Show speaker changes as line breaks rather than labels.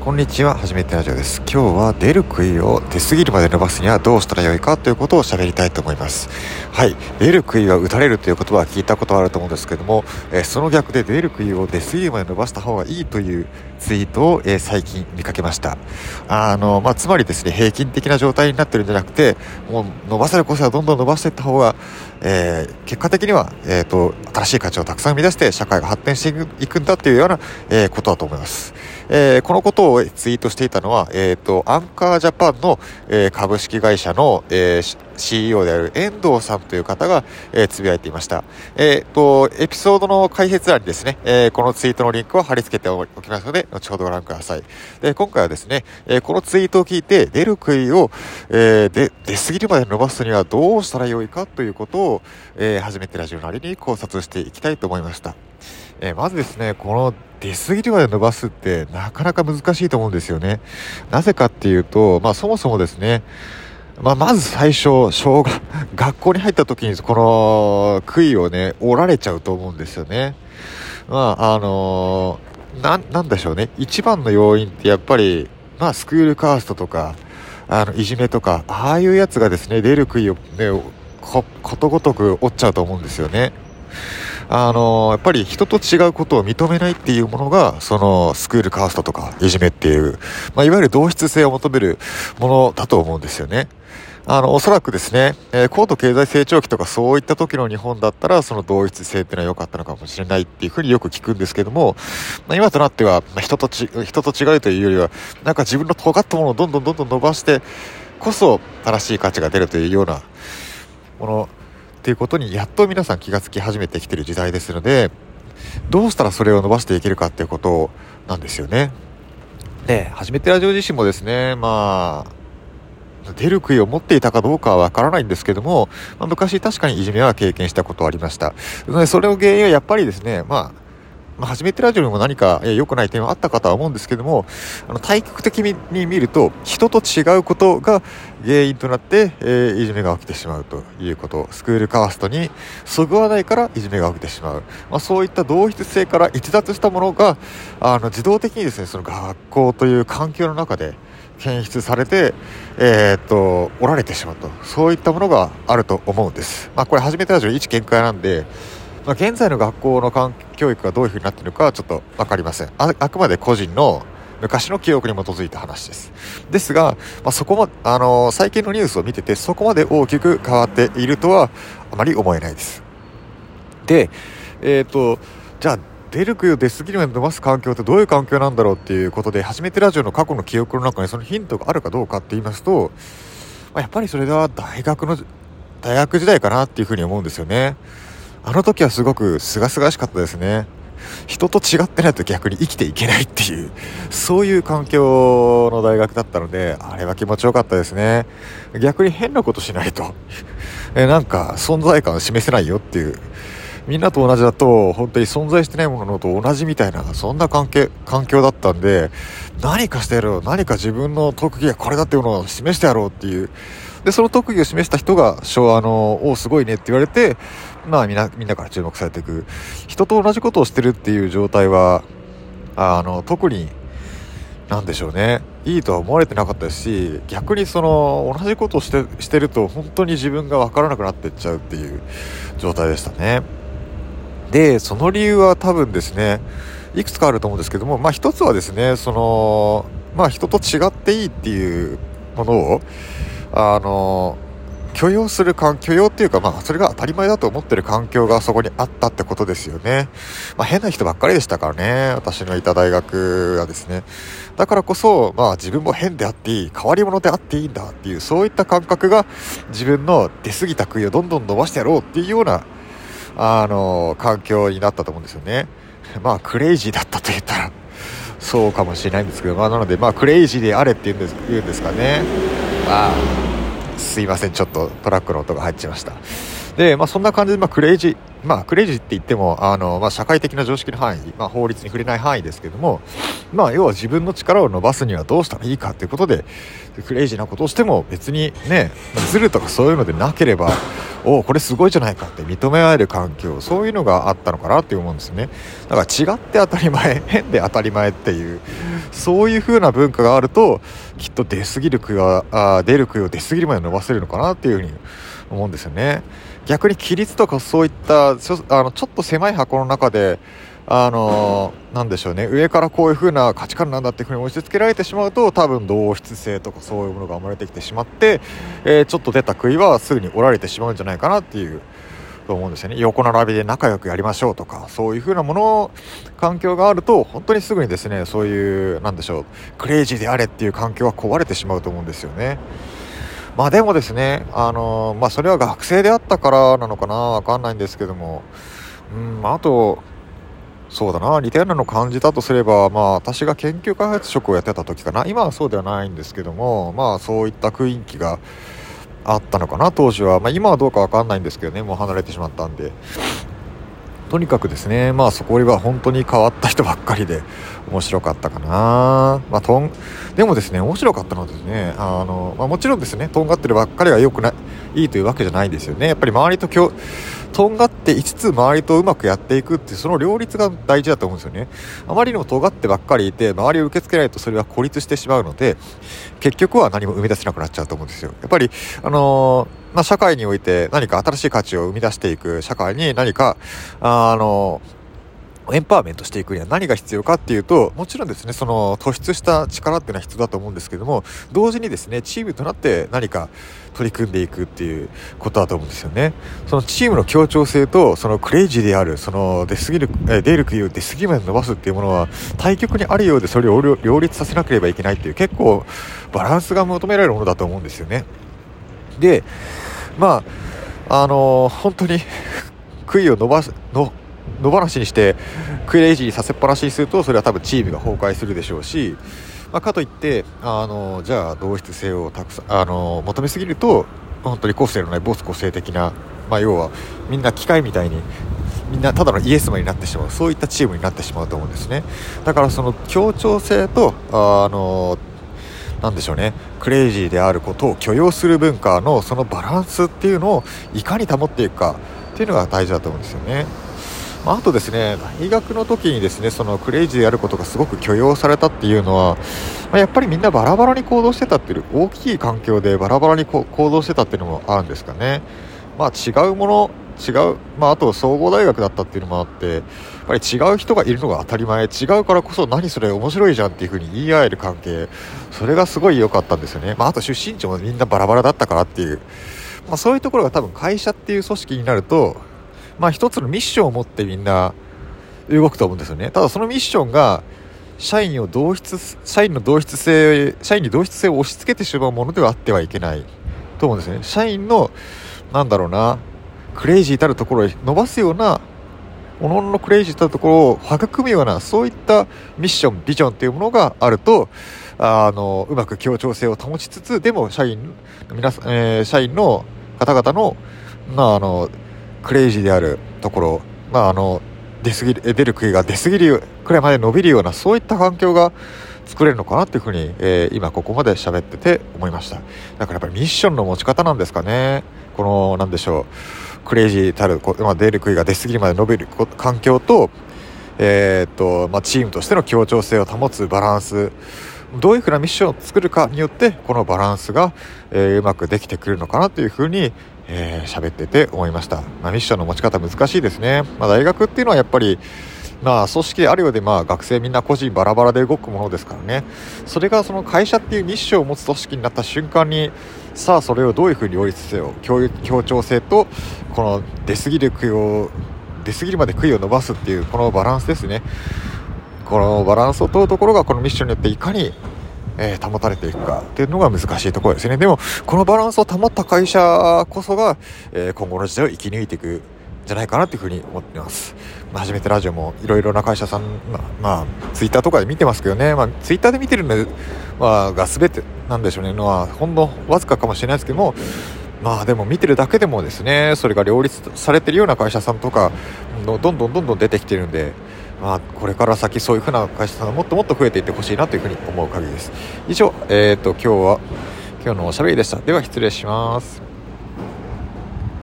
こんにちは、はじめてラジオです。今日は出る杭を出過ぎるまで伸ばすにはどうしたらよいかということを喋りたいと思います。はい、出る杭は打たれるという言葉は聞いたことあると思うんですけども、えー、その逆で出る杭を出過ぎるまで伸ばした方がいいというツイートを、えー、最近見かけました。あの、まあ、つまりですね、平均的な状態になってるんじゃなくて、もう伸ばせる個性はどんどん伸ばしていった方が、えー、結果的には、えっ、と、新しい価値をたくさん生み出して社会が発展していくんだっていうような、えことだと思います。えこのことをツイートしていたのは、えっ、と、アンカージャパンの、え株式会社の、え CEO である遠藤さんという方が、えー、つぶやいていました。えっ、と、エピソードの解説欄にですね、えー、このツイートのリンクを貼り付けておきますので、後ほどご覧ください。で、今回はですね、え、このツイートを聞いて、出る杭を、えー、で、出過ぎるまで伸ばすにはどうしたらよいかということを、え、初めてラジオなりに考察していきたいと思いました。え、まずですね、この出過ぎるまで伸ばすってなかなか難しいと思うんですよね。なぜかっていうと、まあそもそもですね、まあ、まず最初、小学、学校に入った時にこの杭をね、折られちゃうと思うんですよね。まあ、あのー、な、んでしょうね。一番の要因ってやっぱり、まあ、スクールカーストとか、あの、いじめとか、ああいうやつがですね、出る杭をね、ことごとく折っちゃうと思うんですよね。あの、やっぱり人と違うことを認めないっていうものが、そのスクールカーストとかいじめっていう、まあ、いわゆる同質性を求めるものだと思うんですよね。あの、おそらくですね、えー、高度経済成長期とかそういった時の日本だったら、その同一性っていうのは良かったのかもしれないっていうふうによく聞くんですけども、まあ、今となっては、まあ、人とち、人と違うというよりは、なんか自分の尖ったものをどんどんどんどん伸ばしてこそ正しい価値が出るというようなものっていうことにやっと皆さん気がつき始めてきてる時代ですので、どうしたらそれを伸ばしていけるかっていうことなんですよね。で、初めてラジオ自身もですね、まあ、出る杭を持っていたかどうかはわからないんですけども、まあ、昔確かにいじめは経験したことはありました。それの原因はやっぱりですね、まあ、まあ、初めてラジオにも何か良くない点はあったかとは思うんですけども、あの、対極的に見ると、人と違うことが原因となって、えー、いじめが起きてしまうということ。スクールカーストにそぐわないからいじめが起きてしまう。まあ、そういった同一性から逸脱したものが、あの、自動的にですね、その学校という環境の中で、検出されて、えー、っと、おられてしまうと。そういったものがあると思うんです。まあ、これ初めてラジオ一見解なんで、まあ、現在の学校の教育がどういうふうになっているかはちょっと分かりませんあくまで個人の昔の記憶に基づいた話です。ですが、まあ、そこま、あのー、最近のニュースを見てて、そこまで大きく変わっているとは、あまり思えないです。で、えっ、ー、と、じゃあ、出る杭を出過ぎるまで伸ばす環境ってどういう環境なんだろうっていうことで、初めてラジオの過去の記憶の中にそのヒントがあるかどうかって言いますと、まあ、やっぱりそれは大学の、大学時代かなっていうふうに思うんですよね。あの時はすごく清々しかったですね。人と違ってないと逆に生きていけないっていう、そういう環境の大学だったので、あれは気持ちよかったですね。逆に変なことしないと、えなんか存在感を示せないよっていう。みんなと同じだと、本当に存在してないものと同じみたいな、そんな関係、環境だったんで、何かしてやろう、何か自分の特技はこれだっていうのを示してやろうっていう、で、その特技を示した人が、昭和の、おすごいねって言われて、まあみんな、みんなから注目されていく。人と同じことをしてるっていう状態は、あの、特に、なんでしょうね。いいとは思われてなかったですし、逆にその、同じことをして、してると、本当に自分がわからなくなっていっちゃうっていう状態でしたね。で、その理由は多分ですね、いくつかあると思うんですけども、まあ一つはですね、その、まあ人と違っていいっていうものを、あの許容する環許容っていうか、まあ、それが当たり前だと思ってる環境がそこにあったってことですよね。まあ、変な人ばっかりでしたからね。私のいた大学はですね。だからこそ、まあ、自分も変であっていい、変わり者であっていいんだっていう、そういった感覚が自分の出過ぎた杭をどんどん伸ばしてやろうっていうような、あの、環境になったと思うんですよね。まあ、クレイジーだったと言ったら、そうかもしれないんですけど、まあ、なので、まあ、クレイジーであれって言うんです言うんですかね。まあ、すいません、ちょっとトラックの音が入っちゃいました。で、まあそんな感じで、まあクレイジー、まあ、クレイジーって言っても、あの、まあ、社会的な常識の範囲、まあ、法律に触れない範囲ですけども、まあ、要は自分の力を伸ばすにはどうしたらいいかということで、クレイジーなことをしても別にね、ズルとかそういうのでなければ、おこれすごいじゃないかって認め合える環境、そういうのがあったのかなって思うんですね。だから違って当たり前、変で当たり前っていう、そういう風な文化があると、きっと出過ぎる杭は、あ出る杭を出過ぎるまで伸ばせるのかなっていうふうに思うんですよね。逆に規律とかそういったあのちょっと狭い箱の中であのー、なんでしょうね上からこういう風な価値観なんだっていう風に押し付けられてしまうと多分同質性とかそういうものが生まれてきてしまって、えー、ちょっと出た杭はすぐに折られてしまうんじゃないかなっていうと思うんですよね。横並びで仲良くやりましょうとかそういう風なもの環境があると本当にすぐにですねそういうなんでしょうクレイジーであれっていう環境は壊れてしまうと思うんですよね。まあでもですね、あのまあそれは学生であったからなのかな、わかんないんですけども、うん、あと、そうだな、似たようなの感じたとすれば、まあ私が研究開発職をやってた時かな、今はそうではないんですけども、まあそういった雰囲気があったのかな、当時は。まあ今はどうかわかんないんですけどね、もう離れてしまったんで。とにかくですね、まあそこは本当に変わった人ばっかりで面白かったかな。まあとん、でもですね、面白かったのはですね、あの、まあ、もちろんですね、とんがってるばっかりが良くない、いいというわけじゃないんですよね。やっぱり周りと今日、とんがって5つ周りとうまくやっていくってその両立が大事だと思うんですよね。あまりにも尖ってばっかりいて周りを受け付けないとそれは孤立してしまうので結局は何も生み出せなくなっちゃうと思うんですよ。やっぱりあのーまあ、社会において何か新しい価値を生み出していく社会に何か、あの、エンパワーメントしていくには何が必要かっていうと、もちろんですね、その突出した力っていうのは必要だと思うんですけども、同時にですね、チームとなって何か取り組んでいくっていうことだと思うんですよね。そのチームの協調性と、そのクレイジーである、その出過ぎる、え出る杭を出過ぎまで伸ばすっていうものは、対極にあるようでそれを両立させなければいけないっていう、結構バランスが求められるものだと思うんですよね。で、まあ、あのー、本当に 杭を伸ばす、の、野放しにしてクレイジーにさせっぱなしにするとそれは多分チームが崩壊するでしょうし、まあ、かといってあのじゃあ同質性をたくさんあの求めすぎると本当に個性のないボス個性的な、まあ、要はみんな機械みたいにみんなただのイエスマンになってしまうそういったチームになってしまうと思うんですねだからその協調性とあのなでしょうねクレイジーであることを許容する文化のそのバランスっていうのをいかに保っていくかっていうのが大事だと思うんですよね。まあ、とですね大学の時にですねそのクレイジーであることがすごく許容されたっていうのは、まあ、やっぱりみんなバラバラに行動してたっていう大きい環境でバラバラに行動してたっていうのもあるんですかね。まあ、違うもの違う、まあ、あと総合大学だったっていうのもあってやっぱり違う人がいるのが当たり前。違うからこそ何それ面白いじゃんっていう風に言い合える関係。それがすごい良かったんですよね、まあ、あと出身地もみんなバラバラだったからっていう、まあ、そういうところが多分会社っていう組織になると、まあ、一つのミッションを持ってみんな動くと思うんですよね。ただそのミッションが社員を同質社員の同質性社員に同質性を押し付けてしまうものではあってはいけないと思うんですね。社員のなんだろうなクレイジーたるところへ伸ばすようなおののクレイジーたるところを育むようなそういったミッションビジョンというものがあるとあのうまく協調性を保ちつつでも社員皆さん、えー、社員の方々の,、まあ、あのクレイジーであるところ、まあ、あの出過ぎる出る杭が出過ぎるくらいまで伸びるようなそういった環境が作れるのかなっていうふうに、えー、今ここまで喋ってて思いましただからやっぱりミッションの持ち方なんですかね。このなんでしょうクレイジーたる、まあ、出る杭が出過ぎるまで伸びる環境と,、えー、っとまあ、チームとしての協調性を保つバランスどういうふうなミッションを作るかによってこのバランスが、えー、うまくできてくるのかなというふうにえー、喋ってて思いました、まあ、ミッションの持ち方難しいですね、まあ、大学っていうのはやっぱりまあ、組織あるようで、まあ、学生みんな個人バラバラで動くものですからね。それがその会社っていうミッションを持つ組織になった瞬間にさあそれをどういうふうに両立せよ協協調性とこの出過ぎる杭を出過ぎるまで杭を伸ばすっていうこのバランスですね。このバランスを問うところがこのミッションによっていかにえー、保たれていくかっていうのが難しいところですね。でも、このバランスを保った会社こそが、えー、今後の時代を生き抜いていくんじゃないかなっていうふうに思ってます。まあ、初めてラジオもいろいろな会社さん、まあ、まあ、ツイッターとかで見てますけどね、まあ、ツイッターで見てるの、まあ、が全てなんでしょうね、のは、ほんのわずかかもしれないですけども、まあでも見てるだけでもですねそれが両立されてるような会社さんとかどんどんどんどん出てきてるんでまあ、これから先そういうふうな会社さんがもっともっと増えていってほしいなというふうに思う限りです。以上、えーと、今日は今日のおしゃべりでした。では失礼します。